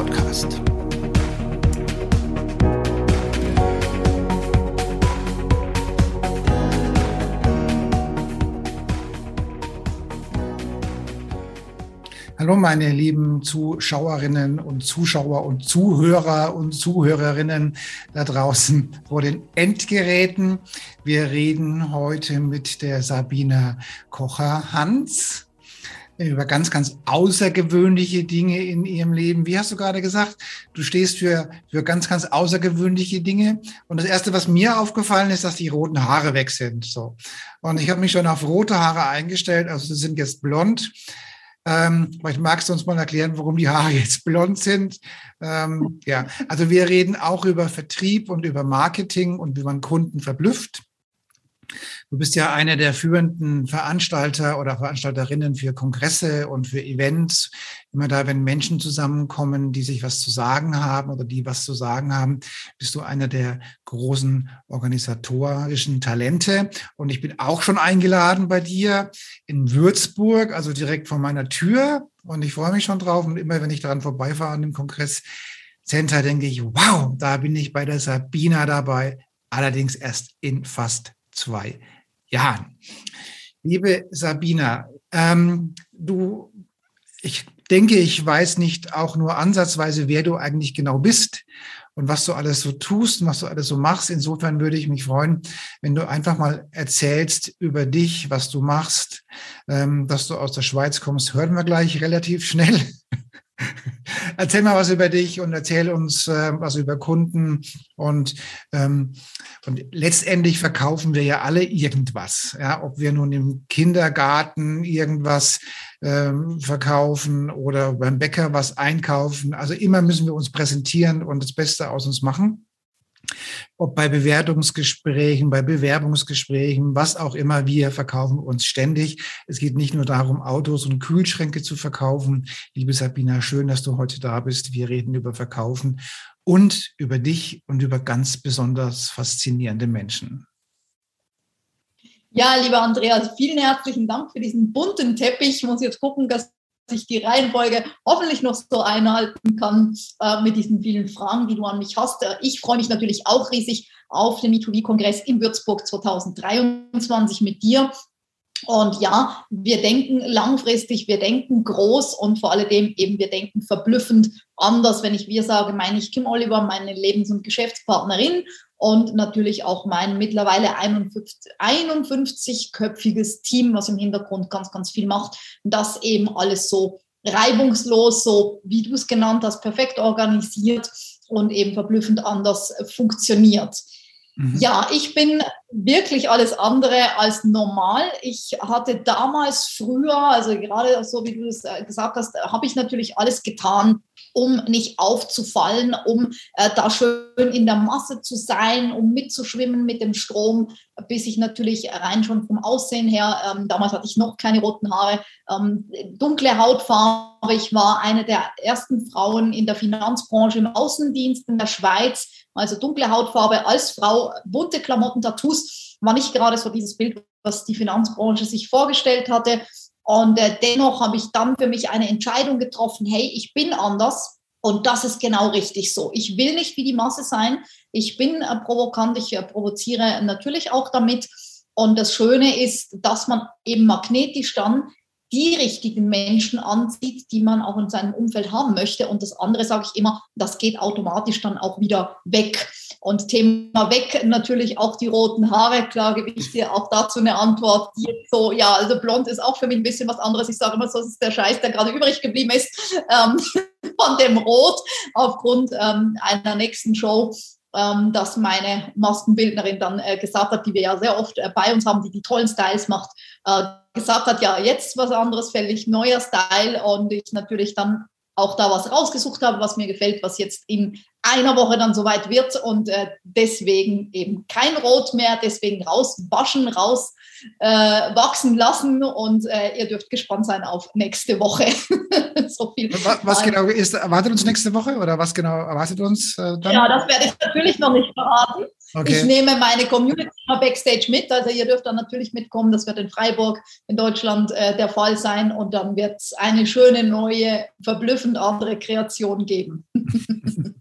Podcast. Hallo meine lieben Zuschauerinnen und Zuschauer und Zuhörer und Zuhörerinnen da draußen vor den Endgeräten. Wir reden heute mit der Sabina Kocher-Hans über ganz, ganz außergewöhnliche Dinge in ihrem Leben. Wie hast du gerade gesagt? Du stehst für, für ganz, ganz außergewöhnliche Dinge. Und das Erste, was mir aufgefallen ist, dass die roten Haare weg sind. So. Und ich habe mich schon auf rote Haare eingestellt. Also sie sind jetzt blond. Ähm, vielleicht magst du uns mal erklären, warum die Haare jetzt blond sind. Ähm, ja, also wir reden auch über Vertrieb und über Marketing und wie man Kunden verblüfft. Du bist ja einer der führenden Veranstalter oder Veranstalterinnen für Kongresse und für Events. Immer da, wenn Menschen zusammenkommen, die sich was zu sagen haben oder die was zu sagen haben, bist du einer der großen organisatorischen Talente. Und ich bin auch schon eingeladen bei dir in Würzburg, also direkt vor meiner Tür. Und ich freue mich schon drauf. Und immer, wenn ich daran vorbeifahre an dem Kongress, Center denke ich, wow, da bin ich bei der Sabina dabei, allerdings erst in fast zwei Jahren. Liebe Sabina, ähm, du, ich denke, ich weiß nicht auch nur ansatzweise, wer du eigentlich genau bist und was du alles so tust und was du alles so machst. Insofern würde ich mich freuen, wenn du einfach mal erzählst über dich, was du machst, ähm, dass du aus der Schweiz kommst. Hören wir gleich relativ schnell. erzähl mal was über dich und erzähl uns äh, was über Kunden und, ähm, und letztendlich verkaufen wir ja alle irgendwas. Ja, ob wir nun im Kindergarten irgendwas ähm, verkaufen oder beim Bäcker was einkaufen. Also immer müssen wir uns präsentieren und das Beste aus uns machen ob bei Bewertungsgesprächen, bei Bewerbungsgesprächen, was auch immer, wir verkaufen uns ständig. Es geht nicht nur darum, Autos und Kühlschränke zu verkaufen. Liebe Sabina, schön, dass du heute da bist. Wir reden über Verkaufen und über dich und über ganz besonders faszinierende Menschen. Ja, lieber Andreas, vielen herzlichen Dank für diesen bunten Teppich. Ich muss jetzt gucken, dass ich die Reihenfolge hoffentlich noch so einhalten kann äh, mit diesen vielen Fragen, die du an mich hast. Äh, ich freue mich natürlich auch riesig auf den MeToV-Kongress in Würzburg 2023 mit dir. Und ja, wir denken langfristig, wir denken groß und vor allem eben, wir denken verblüffend anders. Wenn ich wir sage, meine ich Kim Oliver, meine Lebens- und Geschäftspartnerin und natürlich auch mein mittlerweile 51-köpfiges Team, was im Hintergrund ganz, ganz viel macht. Und das eben alles so reibungslos, so wie du es genannt hast, perfekt organisiert und eben verblüffend anders funktioniert. Mhm. Ja, ich bin wirklich alles andere als normal. Ich hatte damals früher, also gerade so wie du es äh, gesagt hast, habe ich natürlich alles getan, um nicht aufzufallen, um äh, da schön in der Masse zu sein, um mitzuschwimmen mit dem Strom, bis ich natürlich rein schon vom Aussehen her, ähm, damals hatte ich noch keine roten Haare, ähm, dunkle Hautfarbe. Ich war eine der ersten Frauen in der Finanzbranche im Außendienst in der Schweiz, also dunkle Hautfarbe als Frau, bunte Klamotten, Tattoos, war nicht gerade so dieses Bild, was die Finanzbranche sich vorgestellt hatte. Und äh, dennoch habe ich dann für mich eine Entscheidung getroffen, hey, ich bin anders und das ist genau richtig so. Ich will nicht wie die Masse sein. Ich bin äh, provokant, ich äh, provoziere natürlich auch damit. Und das Schöne ist, dass man eben magnetisch dann die richtigen Menschen anzieht, die man auch in seinem Umfeld haben möchte. Und das andere sage ich immer, das geht automatisch dann auch wieder weg. Und Thema weg, natürlich auch die roten Haare. Klar gebe ich dir auch dazu eine Antwort. Die so, ja, also blond ist auch für mich ein bisschen was anderes. Ich sage immer, so ist der Scheiß, der gerade übrig geblieben ist ähm, von dem Rot aufgrund ähm, einer nächsten Show ähm, dass meine Maskenbildnerin dann äh, gesagt hat, die wir ja sehr oft äh, bei uns haben, die die tollen Styles macht, äh, gesagt hat, ja, jetzt was anderes, völlig neuer Style und ich natürlich dann auch da was rausgesucht habe, was mir gefällt, was jetzt in einer Woche dann soweit wird und äh, deswegen eben kein Rot mehr, deswegen rauswaschen, raus äh, wachsen lassen und äh, ihr dürft gespannt sein auf nächste Woche. so viel. Was, was genau ist, erwartet uns nächste Woche oder was genau erwartet uns äh, dann? Ja, das werde ich natürlich noch nicht verraten. Okay. Ich nehme meine Community Backstage mit, also ihr dürft dann natürlich mitkommen. Das wird in Freiburg in Deutschland äh, der Fall sein und dann wird es eine schöne neue, verblüffend andere Kreation geben.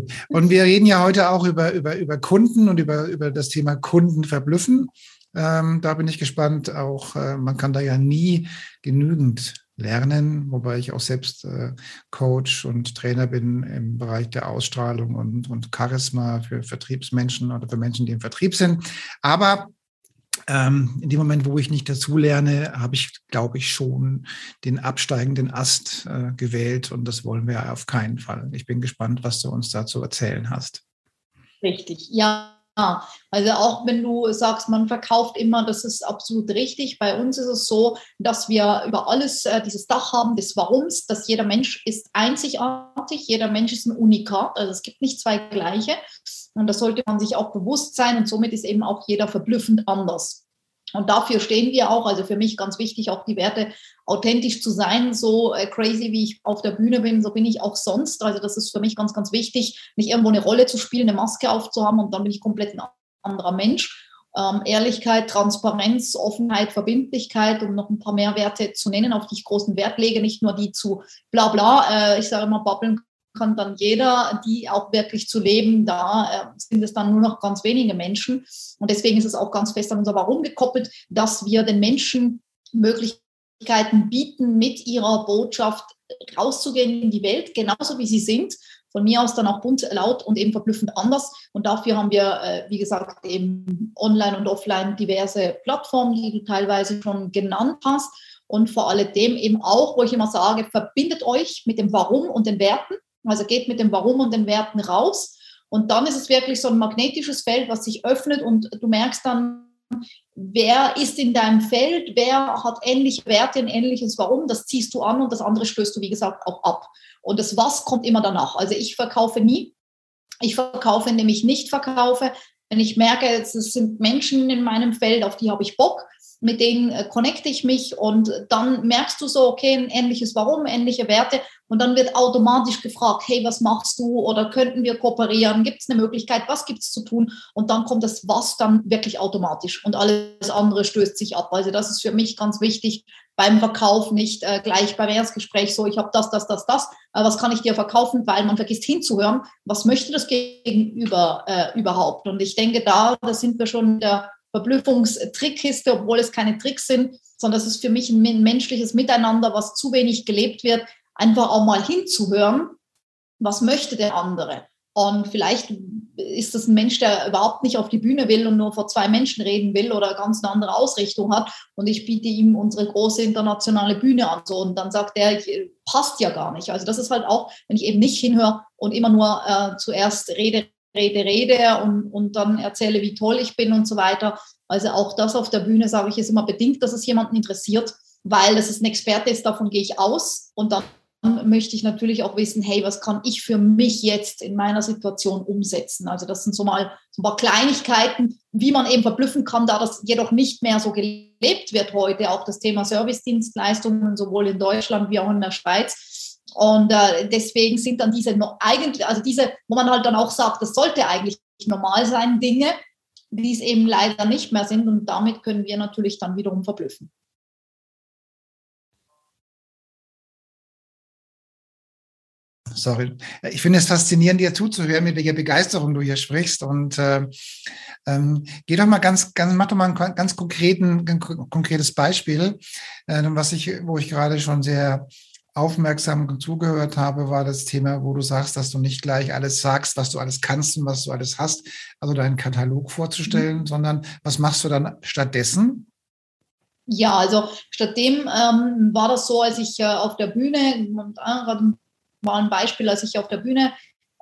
Gut. Und wir reden ja heute auch über, über, über Kunden und über, über das Thema Kunden verblüffen. Ähm, da bin ich gespannt. Auch äh, man kann da ja nie genügend lernen, wobei ich auch selbst äh, Coach und Trainer bin im Bereich der Ausstrahlung und, und Charisma für Vertriebsmenschen oder für Menschen, die im Vertrieb sind. Aber ähm, in dem Moment, wo ich nicht dazu lerne, habe ich, glaube ich, schon den absteigenden Ast äh, gewählt und das wollen wir auf keinen Fall. Ich bin gespannt, was du uns dazu erzählen hast. Richtig, ja. Also auch wenn du sagst, man verkauft immer, das ist absolut richtig. Bei uns ist es so, dass wir über alles äh, dieses Dach haben des Warums, dass jeder Mensch ist einzigartig, jeder Mensch ist ein Unikat, also es gibt nicht zwei gleiche. Und das sollte man sich auch bewusst sein und somit ist eben auch jeder verblüffend anders. Und dafür stehen wir auch. Also für mich ganz wichtig, auch die Werte authentisch zu sein. So äh, crazy, wie ich auf der Bühne bin, so bin ich auch sonst. Also das ist für mich ganz, ganz wichtig, nicht irgendwo eine Rolle zu spielen, eine Maske aufzuhaben und dann bin ich komplett ein anderer Mensch. Ähm, Ehrlichkeit, Transparenz, Offenheit, Verbindlichkeit, um noch ein paar mehr Werte zu nennen, auf die ich großen Wert lege, nicht nur die zu bla bla, äh, ich sage immer, babbeln kann dann jeder, die auch wirklich zu leben, da äh, sind es dann nur noch ganz wenige Menschen. Und deswegen ist es auch ganz fest an unser Warum gekoppelt, dass wir den Menschen Möglichkeiten bieten, mit ihrer Botschaft rauszugehen in die Welt, genauso wie sie sind. Von mir aus dann auch bunt, laut und eben verblüffend anders. Und dafür haben wir, äh, wie gesagt, eben online und offline diverse Plattformen, die du teilweise schon genannt hast. Und vor allem eben auch, wo ich immer sage, verbindet euch mit dem Warum und den Werten also geht mit dem Warum und den Werten raus. Und dann ist es wirklich so ein magnetisches Feld, was sich öffnet und du merkst dann, wer ist in deinem Feld, wer hat ähnliche Werte, ein ähnliches Warum, das ziehst du an und das andere stößt du, wie gesagt, auch ab. Und das Was kommt immer danach. Also ich verkaufe nie. Ich verkaufe, indem ich nicht verkaufe. Wenn ich merke, es sind Menschen in meinem Feld, auf die habe ich Bock, mit denen äh, connecte ich mich und dann merkst du so, okay, ein ähnliches Warum, ähnliche Werte und dann wird automatisch gefragt, hey, was machst du oder könnten wir kooperieren, gibt es eine Möglichkeit, was gibt es zu tun? Und dann kommt das Was dann wirklich automatisch und alles andere stößt sich ab. Also das ist für mich ganz wichtig beim Verkauf, nicht äh, gleich beim Erstgespräch so, ich habe das, das, das, das, äh, was kann ich dir verkaufen, weil man vergisst hinzuhören, was möchte das Gegenüber äh, überhaupt? Und ich denke, da, da sind wir schon in der Verblüffungstrickkiste, obwohl es keine Tricks sind, sondern es ist für mich ein menschliches Miteinander, was zu wenig gelebt wird, einfach auch mal hinzuhören, was möchte der andere. Und vielleicht ist das ein Mensch, der überhaupt nicht auf die Bühne will und nur vor zwei Menschen reden will oder ganz eine andere Ausrichtung hat. Und ich biete ihm unsere große internationale Bühne an. So. Und dann sagt er, passt ja gar nicht. Also das ist halt auch, wenn ich eben nicht hinhöre und immer nur äh, zuerst rede, rede, rede und, und dann erzähle, wie toll ich bin und so weiter. Also auch das auf der Bühne, sage ich, ist immer bedingt, dass es jemanden interessiert, weil es ein Experte ist, davon gehe ich aus. Und dann möchte ich natürlich auch wissen, hey, was kann ich für mich jetzt in meiner Situation umsetzen? Also das sind so mal so ein paar Kleinigkeiten, wie man eben verblüffen kann, da das jedoch nicht mehr so gelebt wird heute, auch das Thema Servicedienstleistungen sowohl in Deutschland wie auch in der Schweiz und äh, deswegen sind dann diese eigentlich, also diese, wo man halt dann auch sagt, das sollte eigentlich normal sein, Dinge, die es eben leider nicht mehr sind. Und damit können wir natürlich dann wiederum verblüffen. Sorry. Ich finde es faszinierend, dir zuzuhören, mit welcher Begeisterung du hier sprichst. Und äh, ähm, geh doch mal ganz, ganz, mach doch mal ein ganz konkreten, konkretes Beispiel, äh, was ich, wo ich gerade schon sehr aufmerksam zugehört habe, war das Thema, wo du sagst, dass du nicht gleich alles sagst, was du alles kannst und was du alles hast, also deinen Katalog vorzustellen, mhm. sondern was machst du dann stattdessen? Ja, also stattdem ähm, war das so, als ich äh, auf der Bühne, war ein Beispiel, als ich auf der Bühne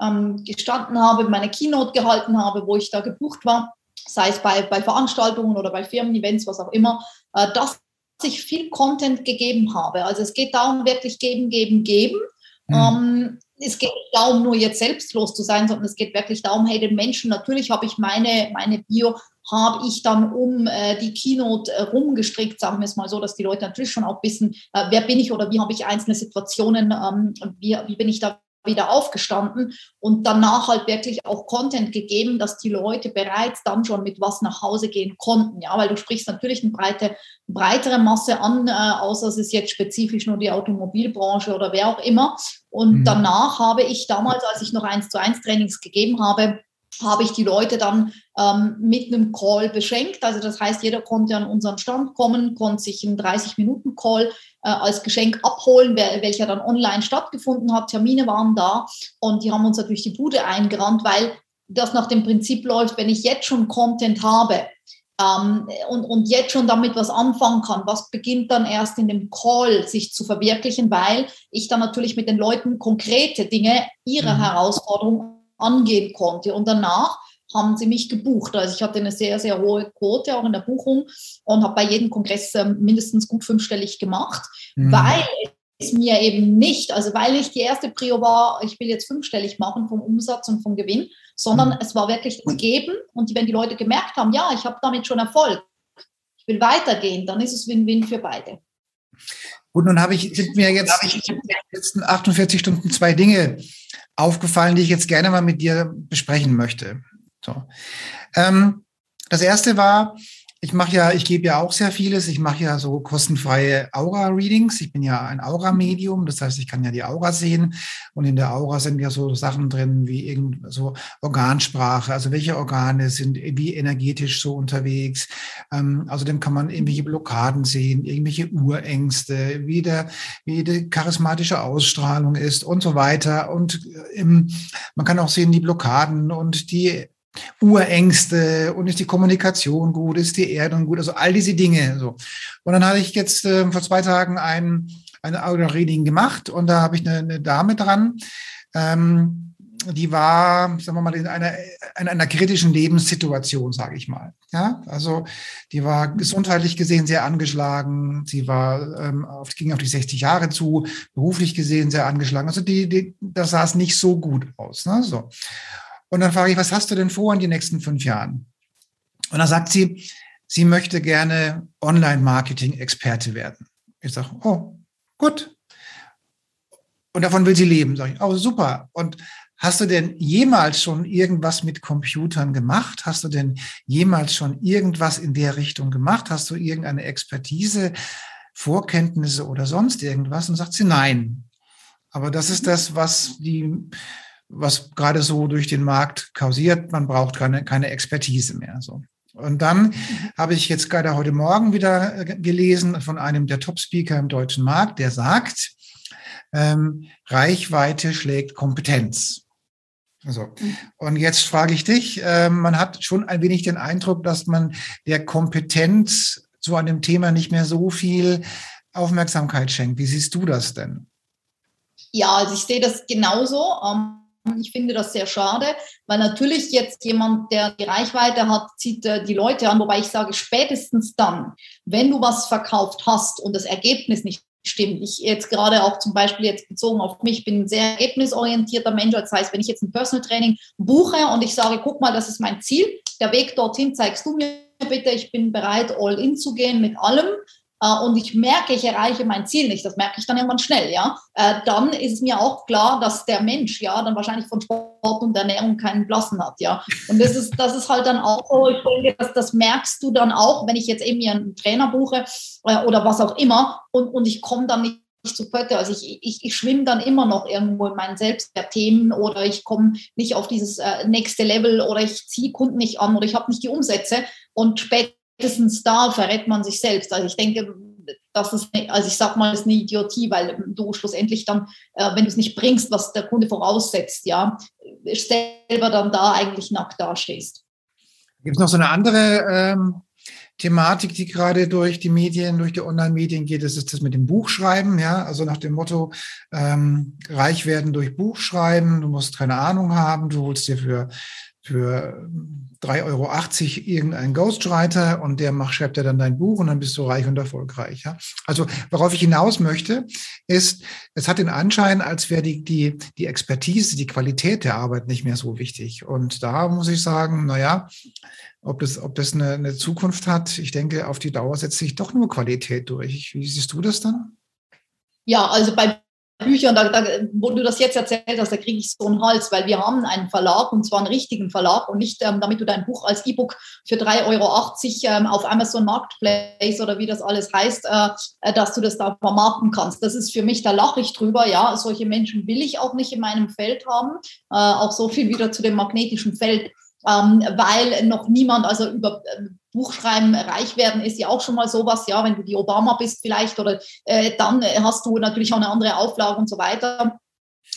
ähm, gestanden habe, meine Keynote gehalten habe, wo ich da gebucht war, sei es bei, bei Veranstaltungen oder bei Firmen-Events, was auch immer, äh, das ich viel Content gegeben habe. Also es geht darum, wirklich geben, geben, geben. Mhm. Ähm, es geht nicht darum, nur jetzt selbstlos zu sein, sondern es geht wirklich darum, hey, den Menschen, natürlich habe ich meine, meine Bio, habe ich dann um äh, die Keynote äh, rumgestrickt, sagen wir es mal so, dass die Leute natürlich schon auch wissen, äh, wer bin ich oder wie habe ich einzelne Situationen, ähm, wie, wie bin ich da wieder aufgestanden und danach halt wirklich auch Content gegeben, dass die Leute bereits dann schon mit was nach Hause gehen konnten. Ja, weil du sprichst natürlich eine breite, breitere Masse an, äh, außer es ist jetzt spezifisch nur die Automobilbranche oder wer auch immer. Und mhm. danach habe ich damals, als ich noch eins zu eins Trainings gegeben habe, habe ich die Leute dann ähm, mit einem Call beschenkt. Also das heißt, jeder konnte an unseren Stand kommen, konnte sich einen 30-Minuten-Call äh, als Geschenk abholen, welcher dann online stattgefunden hat. Termine waren da und die haben uns natürlich die Bude eingerannt, weil das nach dem Prinzip läuft, wenn ich jetzt schon Content habe, ähm, und, und jetzt schon damit was anfangen kann, was beginnt dann erst in dem Call sich zu verwirklichen, weil ich dann natürlich mit den Leuten konkrete Dinge, ihre mhm. Herausforderungen angehen konnte. Und danach haben sie mich gebucht. Also ich hatte eine sehr, sehr hohe Quote auch in der Buchung und habe bei jedem Kongress ähm, mindestens gut fünfstellig gemacht, mhm. weil es mir eben nicht, also weil ich die erste Prio war, ich will jetzt fünfstellig machen vom Umsatz und vom Gewinn, sondern mhm. es war wirklich das Geben und wenn die Leute gemerkt haben, ja, ich habe damit schon Erfolg, ich will weitergehen, dann ist es Win-Win für beide. Gut, nun habe ich, sind mir jetzt ich, in den letzten 48 Stunden zwei Dinge aufgefallen, die ich jetzt gerne mal mit dir besprechen möchte. So. Ähm, das erste war, ich mache ja, ich gebe ja auch sehr vieles. Ich mache ja so kostenfreie Aura-Readings. Ich bin ja ein Aura-Medium, das heißt, ich kann ja die Aura sehen. Und in der Aura sind ja so Sachen drin wie irgend so Organsprache, also welche Organe sind wie energetisch so unterwegs. Ähm, außerdem kann man irgendwelche Blockaden sehen, irgendwelche Urängste, wie der, wie die charismatische Ausstrahlung ist und so weiter. Und ähm, man kann auch sehen die Blockaden und die Urängste und ist die Kommunikation gut, ist die Erdung gut, also all diese Dinge. So. Und dann hatte ich jetzt äh, vor zwei Tagen ein, ein Audio-Reading gemacht und da habe ich eine, eine Dame dran, ähm, die war, sagen wir mal, in einer, in einer kritischen Lebenssituation, sage ich mal. Ja, also die war gesundheitlich gesehen sehr angeschlagen. Sie war, ähm, auf, ging auf die 60 Jahre zu, beruflich gesehen sehr angeschlagen. Also die, die, das sah es nicht so gut aus. Ne? So. Und dann frage ich, was hast du denn vor in den nächsten fünf Jahren? Und dann sagt sie, sie möchte gerne Online-Marketing-Experte werden. Ich sage, oh, gut. Und davon will sie leben. Sag ich, oh, super. Und hast du denn jemals schon irgendwas mit Computern gemacht? Hast du denn jemals schon irgendwas in der Richtung gemacht? Hast du irgendeine Expertise, Vorkenntnisse oder sonst irgendwas? Und sagt sie, nein. Aber das ist das, was die was gerade so durch den Markt kausiert. Man braucht keine, keine Expertise mehr. So. Und dann habe ich jetzt gerade heute Morgen wieder äh, gelesen von einem der Top-Speaker im deutschen Markt, der sagt, ähm, Reichweite schlägt Kompetenz. So. Und jetzt frage ich dich, äh, man hat schon ein wenig den Eindruck, dass man der Kompetenz zu einem Thema nicht mehr so viel Aufmerksamkeit schenkt. Wie siehst du das denn? Ja, also ich sehe das genauso. Ähm, ich finde das sehr schade, weil natürlich jetzt jemand, der die Reichweite hat, zieht äh, die Leute an, wobei ich sage, spätestens dann, wenn du was verkauft hast und das Ergebnis nicht stimmt. Ich jetzt gerade auch zum Beispiel jetzt bezogen auf mich, bin ein sehr ergebnisorientierter Mensch. Das heißt, wenn ich jetzt ein Personal Training buche und ich sage, guck mal, das ist mein Ziel, der Weg dorthin zeigst du mir bitte, ich bin bereit, all in zu gehen mit allem, und ich merke, ich erreiche mein Ziel nicht, das merke ich dann irgendwann schnell, ja, äh, dann ist es mir auch klar, dass der Mensch, ja, dann wahrscheinlich von Sport und Ernährung keinen Blassen hat, ja. Und das ist, das ist halt dann auch so, ich denke, das, das merkst du dann auch, wenn ich jetzt eben mir einen Trainer buche äh, oder was auch immer und, und ich komme dann nicht zu Pötte. Also ich, ich, ich schwimme dann immer noch irgendwo in meinen Selbstwertthemen oder ich komme nicht auf dieses äh, nächste Level oder ich ziehe Kunden nicht an oder ich habe nicht die Umsätze und später spätestens da verrät man sich selbst. Also ich denke, das ist, also ich sag mal, ist eine Idiotie, weil du schlussendlich dann, äh, wenn du es nicht bringst, was der Kunde voraussetzt, ja, selber dann da eigentlich nackt dastehst. Gibt es noch so eine andere ähm, Thematik, die gerade durch die Medien, durch die Online-Medien geht? Das ist das mit dem Buchschreiben, ja, also nach dem Motto, ähm, reich werden durch Buchschreiben, du musst keine Ahnung haben, du holst dir für für 3,80 Euro irgendein Ghostwriter und der macht, schreibt er dann dein Buch und dann bist du reich und erfolgreich. Ja? Also worauf ich hinaus möchte, ist, es hat den Anschein, als wäre die, die, die Expertise, die Qualität der Arbeit nicht mehr so wichtig. Und da muss ich sagen, naja, ob das, ob das eine, eine Zukunft hat, ich denke, auf die Dauer setzt sich doch nur Qualität durch. Wie siehst du das dann? Ja, also bei Büchern, da, da, wo du das jetzt erzählt hast, da kriege ich so einen Hals, weil wir haben einen Verlag und zwar einen richtigen Verlag und nicht, ähm, damit du dein Buch als E-Book für 3,80 Euro ähm, auf Amazon Marketplace oder wie das alles heißt, äh, äh, dass du das da vermarkten kannst. Das ist für mich, da lache ich drüber, ja, solche Menschen will ich auch nicht in meinem Feld haben. Äh, auch so viel wieder zu dem magnetischen Feld weil noch niemand, also über äh, Buchschreiben reich werden ist ja auch schon mal sowas, ja, wenn du die Obama bist vielleicht oder äh, dann hast du natürlich auch eine andere Auflage und so weiter.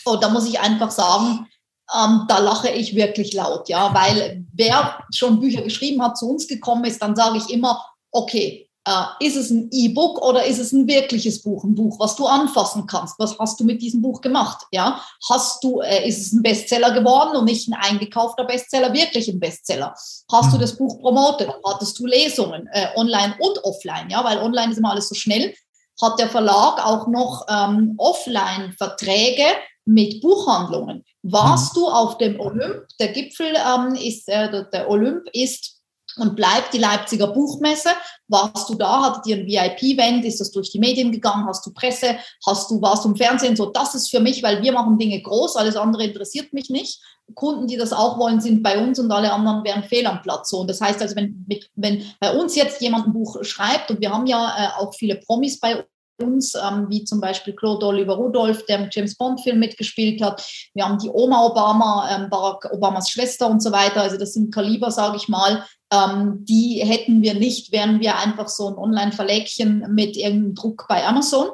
Und da muss ich einfach sagen, ähm, da lache ich wirklich laut, ja, weil wer schon Bücher geschrieben hat, zu uns gekommen ist, dann sage ich immer, okay, äh, ist es ein E-Book oder ist es ein wirkliches Buch, ein Buch, was du anfassen kannst? Was hast du mit diesem Buch gemacht? Ja, hast du, äh, ist es ein Bestseller geworden und nicht ein eingekaufter Bestseller, wirklich ein Bestseller? Hast du mhm. das Buch promotet? Hattest du Lesungen, äh, online und offline? Ja, weil online ist immer alles so schnell. Hat der Verlag auch noch ähm, Offline-Verträge mit Buchhandlungen? Warst mhm. du auf dem Olymp? Der Gipfel ähm, ist, äh, der Olymp ist und bleibt die Leipziger Buchmesse. Warst du da? Hattet ihr ein VIP-Event? Ist das durch die Medien gegangen? Hast du Presse? Hast du, warst du im Fernsehen? So, das ist für mich, weil wir machen Dinge groß, alles andere interessiert mich nicht. Kunden, die das auch wollen, sind bei uns und alle anderen wären fehl am Platz. So, und das heißt also, wenn, mit, wenn bei uns jetzt jemand ein Buch schreibt, und wir haben ja äh, auch viele Promis bei uns, ähm, wie zum Beispiel Claude Oliver Rudolph, der im James Bond-Film mitgespielt hat. Wir haben die Oma Obama, ähm, Barack Obamas Schwester und so weiter. Also das sind Kaliber, sage ich mal, ähm, die hätten wir nicht, wären wir einfach so ein Online-Verlegchen mit irgendeinem Druck bei Amazon.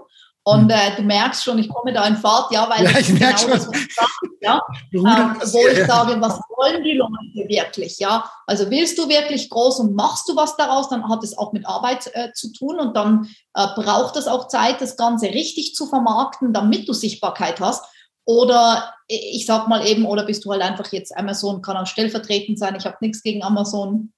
Und hm. äh, du merkst schon, ich komme da in Fahrt, ja, weil ja, ich genau das, was ich sage, ja, ähm, wo ich sage, was wollen die Leute wirklich, ja? Also willst du wirklich groß und machst du was daraus, dann hat es auch mit Arbeit äh, zu tun und dann äh, braucht es auch Zeit, das Ganze richtig zu vermarkten, damit du Sichtbarkeit hast. Oder ich sag mal eben, oder bist du halt einfach jetzt Amazon, kann auch stellvertretend sein. Ich habe nichts gegen Amazon,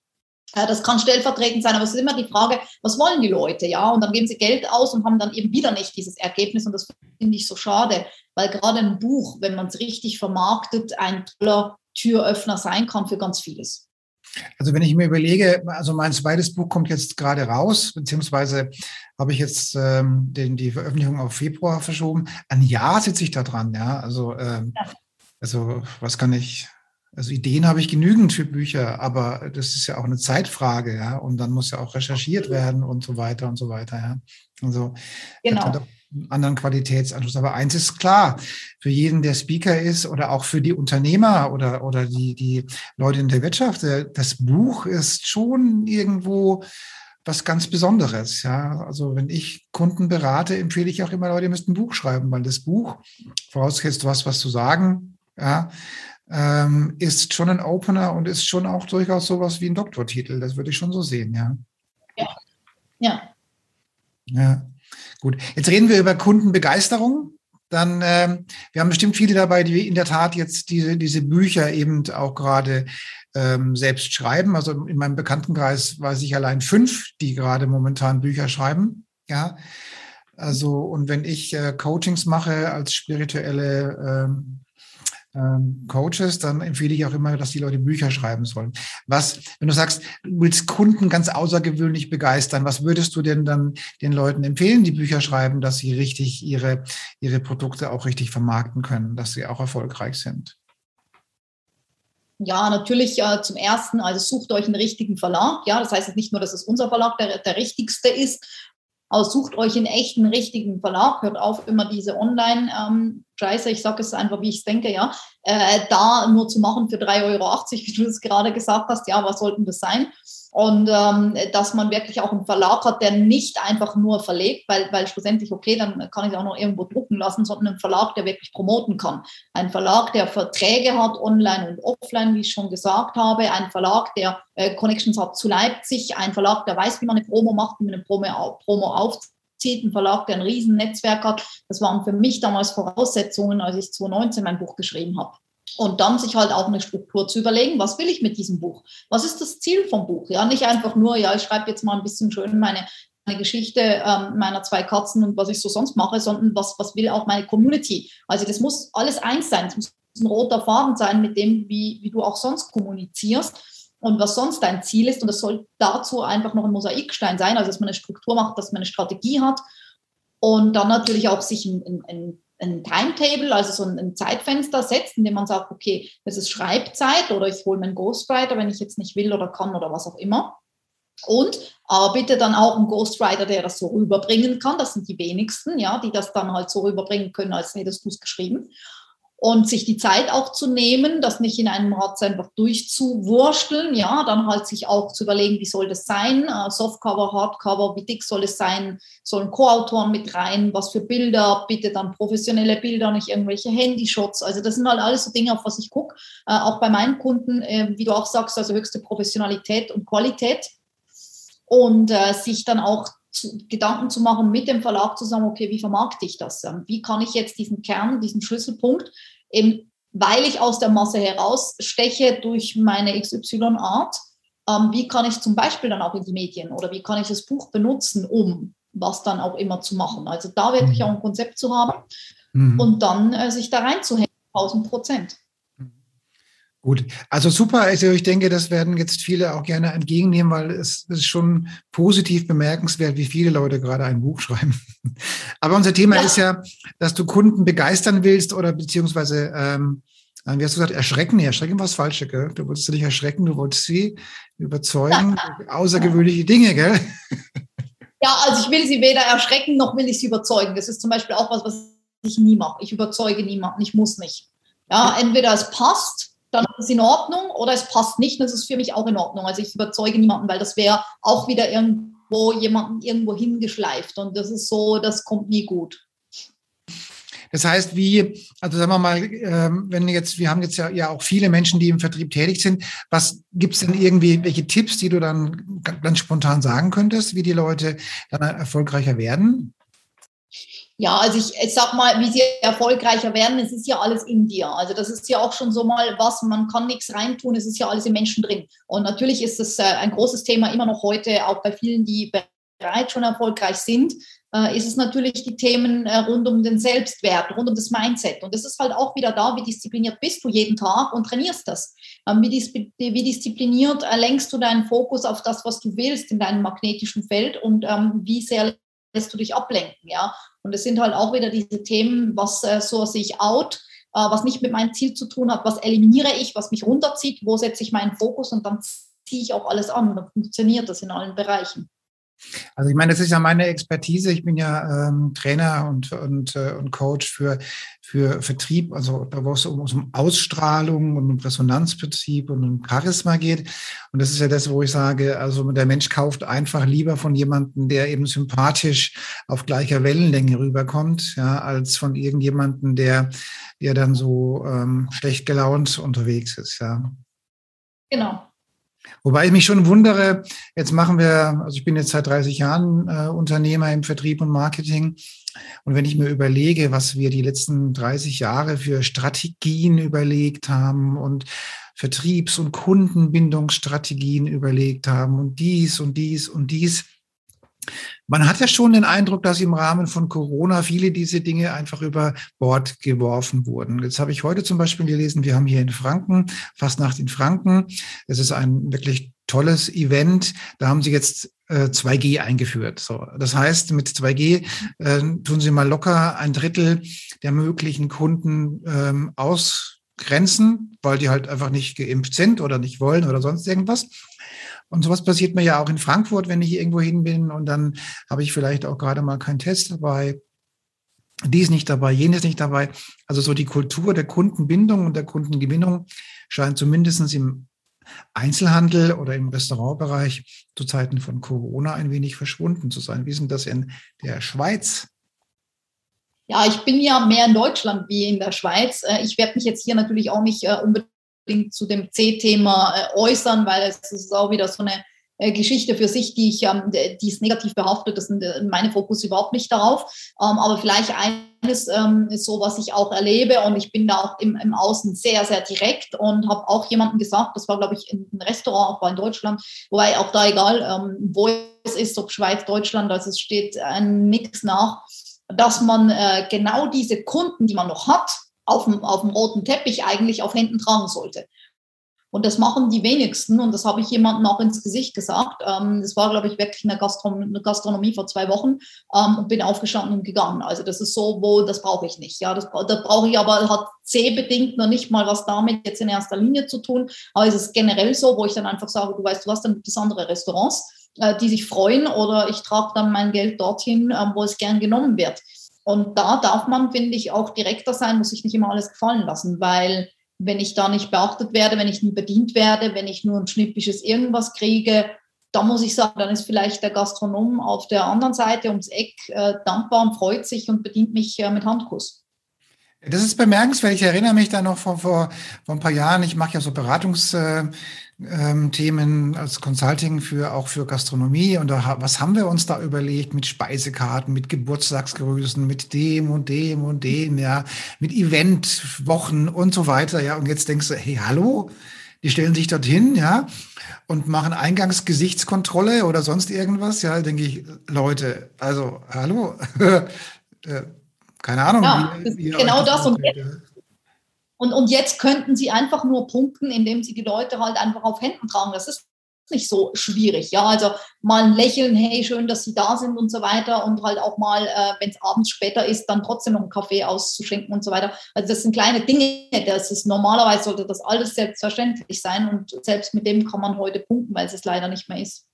das kann stellvertretend sein, aber es ist immer die Frage, was wollen die Leute, ja? Und dann geben sie Geld aus und haben dann eben wieder nicht dieses Ergebnis und das finde ich so schade, weil gerade ein Buch, wenn man es richtig vermarktet, ein toller Türöffner sein kann für ganz vieles. Also wenn ich mir überlege, also mein zweites Buch kommt jetzt gerade raus, beziehungsweise habe ich jetzt ähm, den, die Veröffentlichung auf Februar verschoben. Ein Jahr sitze ich da dran, ja. Also, ähm, ja. also was kann ich, also Ideen habe ich genügend für Bücher, aber das ist ja auch eine Zeitfrage, ja. Und dann muss ja auch recherchiert werden und so weiter und so weiter, ja. Also genau. einen anderen Qualitätsanschluss. Aber eins ist klar, für jeden, der Speaker ist oder auch für die Unternehmer oder, oder die, die Leute in der Wirtschaft, äh, das Buch ist schon irgendwo was ganz Besonderes. Ja, also wenn ich Kunden berate, empfehle ich auch immer Leute, ihr müsst ein Buch schreiben, weil das Buch, vorausgesetzt du hast was zu sagen, ja, ähm, ist schon ein Opener und ist schon auch durchaus sowas wie ein Doktortitel. Das würde ich schon so sehen, ja. Ja. Ja. Ja. Gut. Jetzt reden wir über Kundenbegeisterung. Dann, ähm, wir haben bestimmt viele dabei, die in der Tat jetzt diese, diese Bücher eben auch gerade ähm, selbst schreiben. Also in meinem Bekanntenkreis weiß ich allein fünf, die gerade momentan Bücher schreiben. Ja. Also, und wenn ich äh, Coachings mache als spirituelle ähm, ähm, Coaches, dann empfehle ich auch immer, dass die Leute Bücher schreiben sollen. Was, wenn du sagst, du willst Kunden ganz außergewöhnlich begeistern, was würdest du denn dann den Leuten empfehlen, die Bücher schreiben, dass sie richtig ihre, ihre Produkte auch richtig vermarkten können, dass sie auch erfolgreich sind? Ja, natürlich äh, zum ersten, also sucht euch einen richtigen Verlag. Ja, das heißt nicht nur, dass es unser Verlag der, der richtigste ist, sucht euch einen echten, richtigen Verlag. Hört auf, immer diese Online- ähm, ich sage es einfach, wie ich es denke, ja, äh, da nur zu machen für 3,80 Euro, wie du es gerade gesagt hast, ja, was sollten das sein? Und ähm, dass man wirklich auch einen Verlag hat, der nicht einfach nur verlegt, weil, weil schlussendlich, okay, dann kann ich es auch noch irgendwo drucken lassen, sondern einen Verlag, der wirklich promoten kann. Ein Verlag, der Verträge hat, online und offline, wie ich schon gesagt habe. Ein Verlag, der äh, Connections hat zu Leipzig. Ein Verlag, der weiß, wie man eine Promo macht, wie man eine Promo, Promo aufzieht ein Verlag, der ein Riesennetzwerk hat. Das waren für mich damals Voraussetzungen, als ich 2019 mein Buch geschrieben habe. Und dann sich halt auch eine Struktur zu überlegen, was will ich mit diesem Buch? Was ist das Ziel vom Buch? Ja, nicht einfach nur, ja, ich schreibe jetzt mal ein bisschen schön meine, meine Geschichte ähm, meiner zwei Katzen und was ich so sonst mache, sondern was, was will auch meine Community? Also das muss alles eins sein. Es muss ein roter Faden sein mit dem, wie, wie du auch sonst kommunizierst und was sonst dein Ziel ist. Und das soll dazu einfach noch ein Mosaikstein sein, also dass man eine Struktur macht, dass man eine Strategie hat und dann natürlich auch sich ein, ein, ein ein Timetable, also so ein, Zeitfenster setzt, in dem man sagt, okay, das ist Schreibzeit oder ich hole meinen Ghostwriter, wenn ich jetzt nicht will oder kann oder was auch immer. Und bitte dann auch einen Ghostwriter, der das so rüberbringen kann. Das sind die wenigsten, ja, die das dann halt so rüberbringen können, als hättest du es geschrieben und sich die Zeit auch zu nehmen, das nicht in einem Ratz einfach durchzuwursteln, ja, dann halt sich auch zu überlegen, wie soll das sein, uh, Softcover, Hardcover, wie dick soll es sein, sollen Co-Autoren mit rein, was für Bilder, bitte dann professionelle Bilder, nicht irgendwelche Handyshots, also das sind halt alles so Dinge, auf was ich gucke, uh, auch bei meinen Kunden, uh, wie du auch sagst, also höchste Professionalität und Qualität. Und äh, sich dann auch zu, Gedanken zu machen mit dem Verlag zusammen, okay, wie vermarkte ich das? Wie kann ich jetzt diesen Kern, diesen Schlüsselpunkt, eben weil ich aus der Masse heraussteche durch meine XY-Art, ähm, wie kann ich zum Beispiel dann auch in die Medien oder wie kann ich das Buch benutzen, um was dann auch immer zu machen? Also da wirklich mhm. auch ein Konzept zu haben mhm. und dann äh, sich da reinzuhängen, 1000 Prozent. Gut, also super. Also ich denke, das werden jetzt viele auch gerne entgegennehmen, weil es ist schon positiv bemerkenswert, wie viele Leute gerade ein Buch schreiben. Aber unser Thema ja. ist ja, dass du Kunden begeistern willst oder beziehungsweise, ähm, wie hast du gesagt, erschrecken? Nee, erschrecken war das Falsche, gell? Du wolltest sie nicht erschrecken, du wolltest sie überzeugen. Außergewöhnliche Dinge, gell? Ja, also ich will sie weder erschrecken, noch will ich sie überzeugen. Das ist zum Beispiel auch was, was ich nie mache. Ich überzeuge niemanden, ich muss nicht. Ja, entweder es passt dann ist es in Ordnung oder es passt nicht, das ist für mich auch in Ordnung. Also ich überzeuge niemanden, weil das wäre auch wieder irgendwo jemanden irgendwo hingeschleift und das ist so, das kommt nie gut. Das heißt, wie, also sagen wir mal, ähm, wenn jetzt, wir haben jetzt ja, ja auch viele Menschen, die im Vertrieb tätig sind, was gibt es denn irgendwie, welche Tipps, die du dann ganz spontan sagen könntest, wie die Leute dann erfolgreicher werden? Ja, also ich, ich sag mal, wie sie erfolgreicher werden, es ist ja alles in dir. Also das ist ja auch schon so mal was, man kann nichts reintun, es ist ja alles im Menschen drin. Und natürlich ist es äh, ein großes Thema immer noch heute, auch bei vielen, die bereits schon erfolgreich sind, äh, ist es natürlich die Themen äh, rund um den Selbstwert, rund um das Mindset. Und das ist halt auch wieder da, wie diszipliniert bist du jeden Tag und trainierst das. Ähm, wie, diszipliniert lenkst du deinen Fokus auf das, was du willst in deinem magnetischen Feld und ähm, wie sehr lässt du dich ablenken, ja. Und es sind halt auch wieder diese Themen, was äh, so sich out, äh, was nicht mit meinem Ziel zu tun hat, was eliminiere ich, was mich runterzieht, wo setze ich meinen Fokus und dann ziehe ich auch alles an. Dann funktioniert das in allen Bereichen. Also ich meine, das ist ja meine Expertise. Ich bin ja ähm, Trainer und, und, äh, und Coach für, für Vertrieb, also da wo es um, um Ausstrahlung und um Resonanzprinzip und um Charisma geht. Und das ist ja das, wo ich sage, also der Mensch kauft einfach lieber von jemandem, der eben sympathisch auf gleicher Wellenlänge rüberkommt, ja, als von irgendjemandem, der, der dann so ähm, schlecht gelaunt unterwegs ist, ja. Genau. Wobei ich mich schon wundere, jetzt machen wir, also ich bin jetzt seit 30 Jahren äh, Unternehmer im Vertrieb und Marketing. Und wenn ich mir überlege, was wir die letzten 30 Jahre für Strategien überlegt haben und Vertriebs- und Kundenbindungsstrategien überlegt haben und dies und dies und dies, man hat ja schon den Eindruck, dass im Rahmen von Corona viele diese Dinge einfach über Bord geworfen wurden. Jetzt habe ich heute zum Beispiel gelesen, wir haben hier in Franken, fast Nacht in Franken. Es ist ein wirklich tolles Event. Da haben sie jetzt äh, 2G eingeführt. So, das heißt, mit 2G äh, tun sie mal locker ein Drittel der möglichen Kunden ähm, ausgrenzen, weil die halt einfach nicht geimpft sind oder nicht wollen oder sonst irgendwas. Und sowas passiert mir ja auch in Frankfurt, wenn ich irgendwo hin bin und dann habe ich vielleicht auch gerade mal keinen Test dabei. Dies nicht dabei, jenes nicht dabei. Also so die Kultur der Kundenbindung und der Kundengewinnung scheint zumindest im Einzelhandel oder im Restaurantbereich zu Zeiten von Corona ein wenig verschwunden zu sein. Wie ist denn das in der Schweiz? Ja, ich bin ja mehr in Deutschland wie in der Schweiz. Äh, ich werde mich jetzt hier natürlich auch nicht äh, unbedingt zu dem C-Thema äh, äußern, weil es ist auch wieder so eine äh, Geschichte für sich, die ich, ähm, die ist negativ behaftet. Das sind äh, meine Fokus überhaupt nicht darauf. Ähm, aber vielleicht eines ähm, ist so, was ich auch erlebe und ich bin da auch im, im Außen sehr, sehr direkt und habe auch jemandem gesagt, das war, glaube ich, in einem Restaurant, auch war in Deutschland, wobei auch da egal, wo es ist, ob Schweiz, Deutschland, also es steht äh, nichts nach, dass man genau diese Kunden, die man noch hat, auf dem, auf dem roten Teppich eigentlich auf Händen tragen sollte. Und das machen die wenigsten. Und das habe ich jemandem auch ins Gesicht gesagt. Ähm, das war, glaube ich, wirklich eine, Gastron eine Gastronomie vor zwei Wochen ähm, und bin aufgestanden und gegangen. Also das ist so, wo das brauche ich nicht. Ja, das, das brauche ich aber, hat C-bedingt noch nicht mal was damit jetzt in erster Linie zu tun. Aber es ist generell so, wo ich dann einfach sage, du weißt, du hast dann das andere Restaurants, äh, die sich freuen oder ich trage dann mein Geld dorthin, äh, wo es gern genommen wird. Und da darf man, finde ich, auch direkter sein, muss sich nicht immer alles gefallen lassen, weil wenn ich da nicht beachtet werde, wenn ich nie bedient werde, wenn ich nur ein schnippisches irgendwas kriege, da muss ich sagen, dann ist vielleicht der Gastronom auf der anderen Seite ums Eck äh, dankbar und freut sich und bedient mich äh, mit Handkuss. Das ist bemerkenswert. Ich erinnere mich da noch vor, vor, vor ein paar Jahren. Ich mache ja so Beratungsthemen ähm, als Consulting für auch für Gastronomie. Und da, was haben wir uns da überlegt mit Speisekarten, mit Geburtstagsgrüßen, mit dem und dem und dem, ja, mit Eventwochen und so weiter. Ja, und jetzt denkst du, hey, hallo? Die stellen sich dorthin, ja, und machen Eingangsgesichtskontrolle oder sonst irgendwas. Ja, denke ich, Leute, also, hallo. Äh, keine Ahnung. Ja, wie, wie genau das. Und jetzt, und, und jetzt könnten sie einfach nur punkten, indem sie die Leute halt einfach auf Händen tragen. Das ist nicht so schwierig. Ja, also mal ein Lächeln, hey, schön, dass Sie da sind und so weiter. Und halt auch mal, äh, wenn es abends später ist, dann trotzdem noch einen Kaffee auszuschenken und so weiter. Also das sind kleine Dinge. Das ist normalerweise sollte das alles selbstverständlich sein. Und selbst mit dem kann man heute punkten, weil es es leider nicht mehr ist.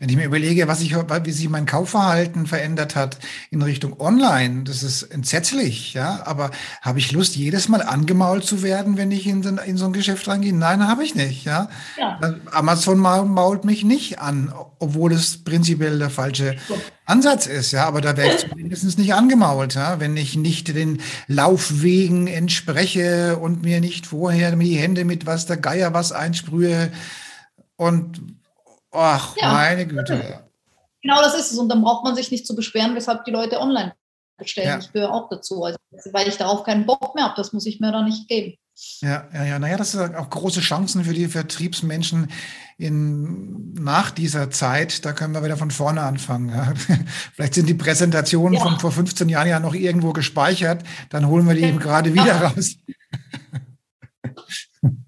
Wenn ich mir überlege, was ich, wie sich mein Kaufverhalten verändert hat in Richtung Online, das ist entsetzlich, ja. Aber habe ich Lust, jedes Mal angemault zu werden, wenn ich in so, in so ein Geschäft reingehe? Nein, habe ich nicht, ja. ja. Amazon mault mich nicht an, obwohl es prinzipiell der falsche Ansatz ist, ja. Aber da wäre ich zumindest nicht angemault, ja. Wenn ich nicht den Laufwegen entspreche und mir nicht vorher die Hände mit was der Geier was einsprühe und Ach, ja. meine Güte. Genau das ist es. Und dann braucht man sich nicht zu beschweren, weshalb die Leute online bestellen. Ja. Ich gehöre auch dazu. Also, weil ich darauf keinen Bock mehr habe, das muss ich mir da nicht geben. Ja, ja, ja. Naja, das sind auch große Chancen für die Vertriebsmenschen in, nach dieser Zeit. Da können wir wieder von vorne anfangen. Ja. Vielleicht sind die Präsentationen ja. von vor 15 Jahren ja noch irgendwo gespeichert. Dann holen wir die eben gerade wieder raus.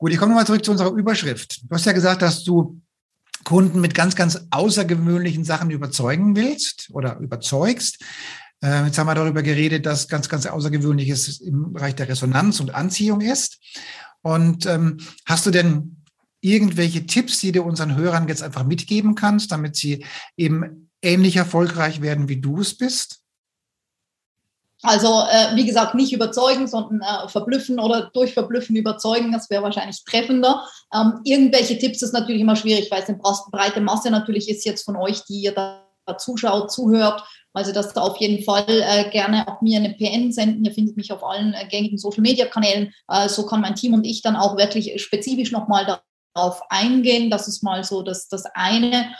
Gut, ich komme nochmal zurück zu unserer Überschrift. Du hast ja gesagt, dass du Kunden mit ganz, ganz außergewöhnlichen Sachen überzeugen willst oder überzeugst. Äh, jetzt haben wir darüber geredet, dass ganz, ganz Außergewöhnliches im Bereich der Resonanz und Anziehung ist. Und ähm, hast du denn irgendwelche Tipps, die du unseren Hörern jetzt einfach mitgeben kannst, damit sie eben ähnlich erfolgreich werden, wie du es bist? Also, äh, wie gesagt, nicht überzeugen, sondern äh, verblüffen oder durch Verblüffen überzeugen, das wäre wahrscheinlich treffender. Ähm, irgendwelche Tipps ist natürlich immer schwierig, weil es eine breite Masse natürlich ist jetzt von euch, die ihr da zuschaut, zuhört. Also, dass da auf jeden Fall äh, gerne auch mir eine PN senden. Ihr findet mich auf allen äh, gängigen Social-Media-Kanälen. Äh, so kann mein Team und ich dann auch wirklich spezifisch nochmal darauf eingehen. Das ist mal so das, das eine.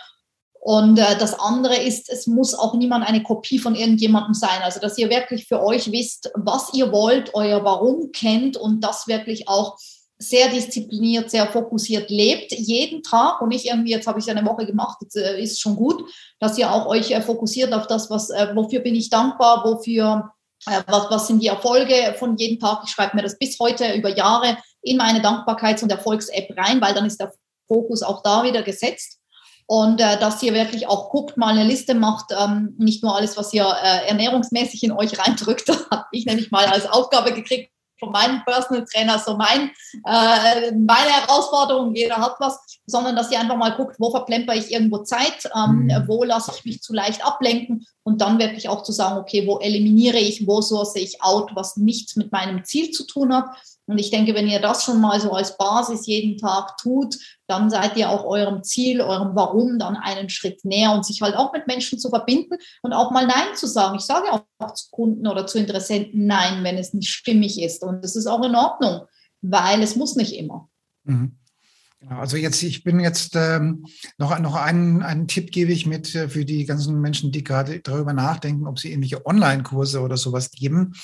Und äh, das andere ist, es muss auch niemand eine Kopie von irgendjemandem sein. Also, dass ihr wirklich für euch wisst, was ihr wollt, euer Warum kennt und das wirklich auch sehr diszipliniert, sehr fokussiert lebt, jeden Tag und nicht irgendwie, jetzt habe ich eine Woche gemacht, jetzt äh, ist schon gut, dass ihr auch euch äh, fokussiert auf das, was, äh, wofür bin ich dankbar, wofür, äh, was, was sind die Erfolge von jedem Tag. Ich schreibe mir das bis heute über Jahre in meine Dankbarkeits- und Erfolgs-App rein, weil dann ist der Fokus auch da wieder gesetzt und äh, dass ihr wirklich auch guckt, mal eine Liste macht, ähm, nicht nur alles, was ihr äh, ernährungsmäßig in euch reindrückt, habe ich nämlich mal als Aufgabe gekriegt von meinem Personal Trainer, so mein, äh, meine Herausforderung, jeder hat was, sondern dass ihr einfach mal guckt, wo verplemper ich irgendwo Zeit, ähm, mhm. wo lasse ich mich zu leicht ablenken und dann wirklich auch zu sagen, okay, wo eliminiere ich, wo source ich out, was nichts mit meinem Ziel zu tun hat und ich denke, wenn ihr das schon mal so als Basis jeden Tag tut, dann seid ihr auch eurem Ziel, eurem Warum dann einen Schritt näher und sich halt auch mit Menschen zu verbinden und auch mal Nein zu sagen. Ich sage auch zu Kunden oder zu Interessenten Nein, wenn es nicht stimmig ist. Und das ist auch in Ordnung, weil es muss nicht immer. Mhm. Genau, also jetzt, ich bin jetzt ähm, noch, noch einen, einen Tipp gebe ich mit äh, für die ganzen Menschen, die gerade darüber nachdenken, ob sie irgendwelche Online-Kurse oder sowas geben.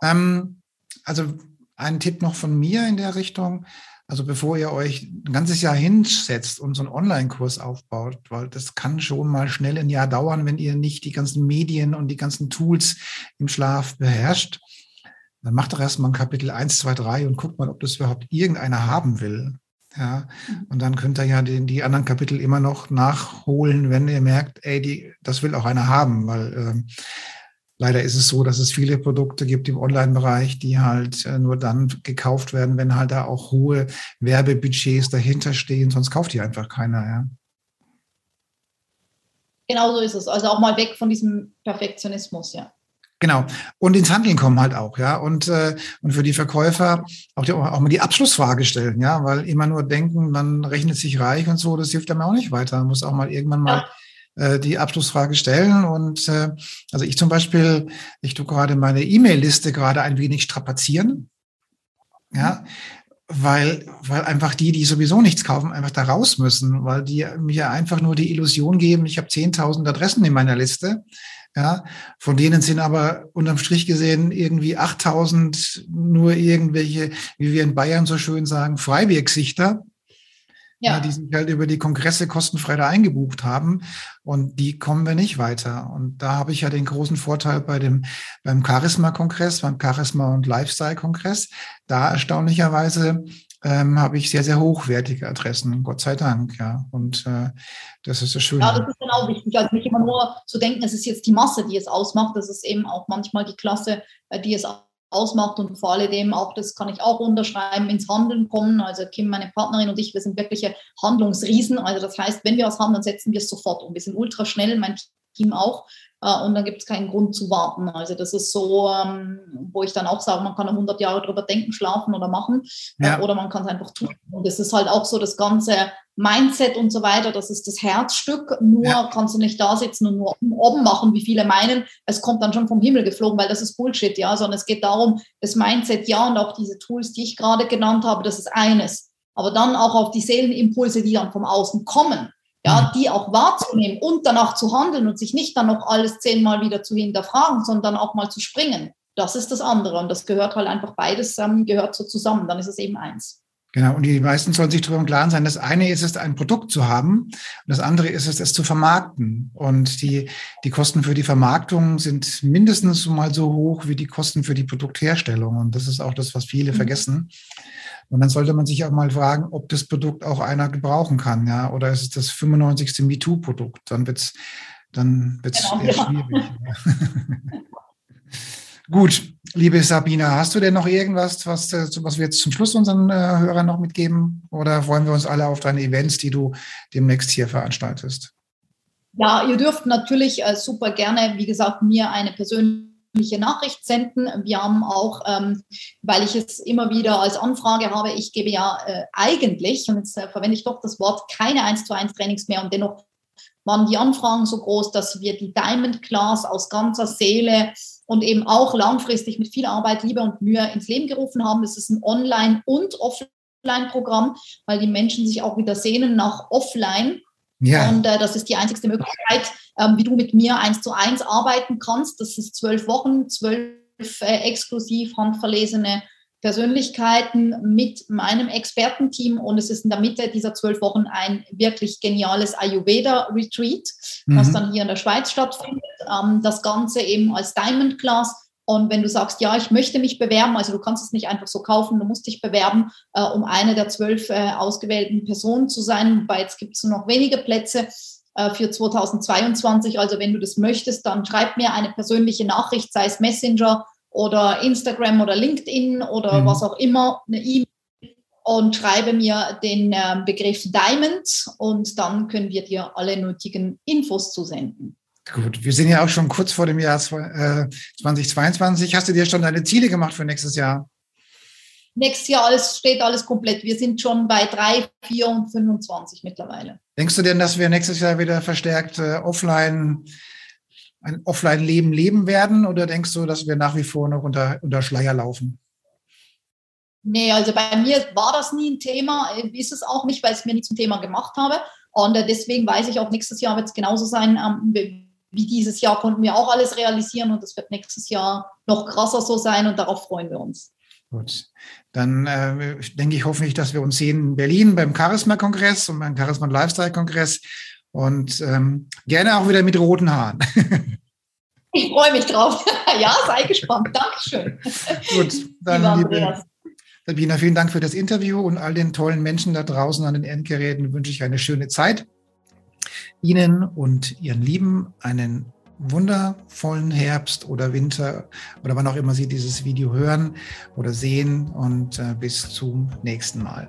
Ähm, also ein Tipp noch von mir in der Richtung. Also bevor ihr euch ein ganzes Jahr hinsetzt und so einen Online-Kurs aufbaut, weil das kann schon mal schnell ein Jahr dauern, wenn ihr nicht die ganzen Medien und die ganzen Tools im Schlaf beherrscht. Dann macht doch erstmal ein Kapitel 1, 2, 3 und guckt mal, ob das überhaupt irgendeiner haben will. Ja, und dann könnt ihr ja den, die anderen Kapitel immer noch nachholen, wenn ihr merkt, ey, die, das will auch einer haben, weil ähm, leider ist es so, dass es viele Produkte gibt im Online-Bereich, die halt äh, nur dann gekauft werden, wenn halt da auch hohe Werbebudgets dahinter stehen, sonst kauft die einfach keiner, ja. Genau so ist es. Also auch mal weg von diesem Perfektionismus, ja. Genau. Und ins Handeln kommen halt auch, ja. Und, äh, und für die Verkäufer auch, die, auch mal die Abschlussfrage stellen, ja, weil immer nur denken, man rechnet sich reich und so, das hilft einem auch nicht weiter. Man muss auch mal irgendwann mal ja. Äh, die Abschlussfrage stellen. Und äh, also ich zum Beispiel, ich tue gerade meine E-Mail-Liste gerade ein wenig strapazieren. Ja, weil, weil einfach die, die sowieso nichts kaufen, einfach da raus müssen, weil die mir einfach nur die Illusion geben, ich habe 10.000 Adressen in meiner Liste ja, von denen sind aber unterm Strich gesehen irgendwie 8000 nur irgendwelche, wie wir in Bayern so schön sagen, Freiwirksichter, ja. ja. die sich halt über die Kongresse kostenfrei da eingebucht haben und die kommen wir nicht weiter. Und da habe ich ja den großen Vorteil bei dem, beim Charisma-Kongress, beim Charisma- und Lifestyle-Kongress, da erstaunlicherweise ähm, habe ich sehr, sehr hochwertige Adressen, Gott sei Dank, ja. Und äh, das ist das Schöne. Ja, das ist genau wichtig. Also nicht immer nur zu denken, es ist jetzt die Masse, die es ausmacht, das ist eben auch manchmal die Klasse, äh, die es ausmacht und vor allem auch, das kann ich auch unterschreiben, ins Handeln kommen. Also Kim, meine Partnerin und ich, wir sind wirkliche Handlungsriesen. Also das heißt, wenn wir was haben, dann setzen wir es sofort um. Wir sind ultra schnell, mein Team auch. Äh, und dann gibt es keinen Grund zu warten. Also das ist so, ähm, wo ich dann auch sage, man kann 100 Jahre drüber denken, schlafen oder machen äh, ja. oder man kann es einfach tun. Und das ist halt auch so das ganze Mindset und so weiter, das ist das Herzstück. Nur ja. kannst du nicht da sitzen und nur oben machen, wie viele meinen, es kommt dann schon vom Himmel geflogen, weil das ist Bullshit, ja, sondern es geht darum, das Mindset, ja, und auch diese Tools, die ich gerade genannt habe, das ist eines. Aber dann auch auf die Seelenimpulse, die dann vom Außen kommen ja, mhm. die auch wahrzunehmen und danach zu handeln und sich nicht dann noch alles zehnmal wieder zu hinterfragen, sondern auch mal zu springen. Das ist das andere und das gehört halt einfach beides ähm, gehört so zusammen. Dann ist es eben eins. Genau, und die meisten sollen sich darüber im Klaren sein. Das eine ist es, ein Produkt zu haben, und das andere ist es, es zu vermarkten. Und die, die Kosten für die Vermarktung sind mindestens mal so hoch wie die Kosten für die Produktherstellung. Und das ist auch das, was viele mhm. vergessen. Und dann sollte man sich auch mal fragen, ob das Produkt auch einer gebrauchen kann, ja, oder ist es das 95. MeToo-Produkt? Dann wird's, dann wird's genau, ja. schwierig. Gut, liebe Sabina, hast du denn noch irgendwas, was, was wir jetzt zum Schluss unseren äh, Hörern noch mitgeben? Oder freuen wir uns alle auf deine Events, die du demnächst hier veranstaltest? Ja, ihr dürft natürlich äh, super gerne, wie gesagt, mir eine persönliche Nachricht senden. Wir haben auch, ähm, weil ich es immer wieder als Anfrage habe, ich gebe ja äh, eigentlich, und jetzt äh, verwende ich doch das Wort, keine 1 zu 1 Trainings mehr und dennoch waren die Anfragen so groß, dass wir die Diamond Class aus ganzer Seele und eben auch langfristig mit viel Arbeit, Liebe und Mühe ins Leben gerufen haben. Das ist ein Online- und Offline-Programm, weil die Menschen sich auch wieder sehnen nach Offline. Ja. Und äh, das ist die einzigste Möglichkeit, ähm, wie du mit mir eins zu eins arbeiten kannst. Das ist zwölf Wochen, zwölf äh, exklusiv handverlesene Persönlichkeiten mit meinem Expertenteam und es ist in der Mitte dieser zwölf Wochen ein wirklich geniales Ayurveda-Retreat, mhm. was dann hier in der Schweiz stattfindet. Ähm, das Ganze eben als Diamond Class. Und wenn du sagst, ja, ich möchte mich bewerben, also du kannst es nicht einfach so kaufen, du musst dich bewerben, äh, um eine der zwölf äh, ausgewählten Personen zu sein, wobei jetzt gibt es nur noch wenige Plätze äh, für 2022. Also wenn du das möchtest, dann schreib mir eine persönliche Nachricht, sei es Messenger oder Instagram oder LinkedIn oder mhm. was auch immer, eine E-Mail und schreibe mir den äh, Begriff Diamond und dann können wir dir alle nötigen Infos zusenden. Gut, wir sind ja auch schon kurz vor dem Jahr 2022. Hast du dir schon deine Ziele gemacht für nächstes Jahr? Nächstes Jahr alles, steht alles komplett. Wir sind schon bei 3, 4 und 25 mittlerweile. Denkst du denn, dass wir nächstes Jahr wieder verstärkt äh, offline ein Offline-Leben leben werden oder denkst du, dass wir nach wie vor noch unter, unter Schleier laufen? Nee, also bei mir war das nie ein Thema, ist es auch nicht, weil ich es mir nie zum Thema gemacht habe. Und äh, deswegen weiß ich auch, nächstes Jahr wird es genauso sein ähm, wie dieses Jahr konnten wir auch alles realisieren und es wird nächstes Jahr noch krasser so sein und darauf freuen wir uns. Gut, dann äh, denke ich hoffentlich, dass wir uns sehen in Berlin beim Charisma-Kongress und beim Charisma Lifestyle-Kongress und ähm, gerne auch wieder mit roten Haaren. Ich freue mich drauf. ja, sei gespannt. Dankeschön. Gut, dann liebe Sabina, vielen Dank für das Interview und all den tollen Menschen da draußen an den Endgeräten wünsche ich eine schöne Zeit. Ihnen und Ihren Lieben einen wundervollen Herbst oder Winter oder wann auch immer Sie dieses Video hören oder sehen und äh, bis zum nächsten Mal.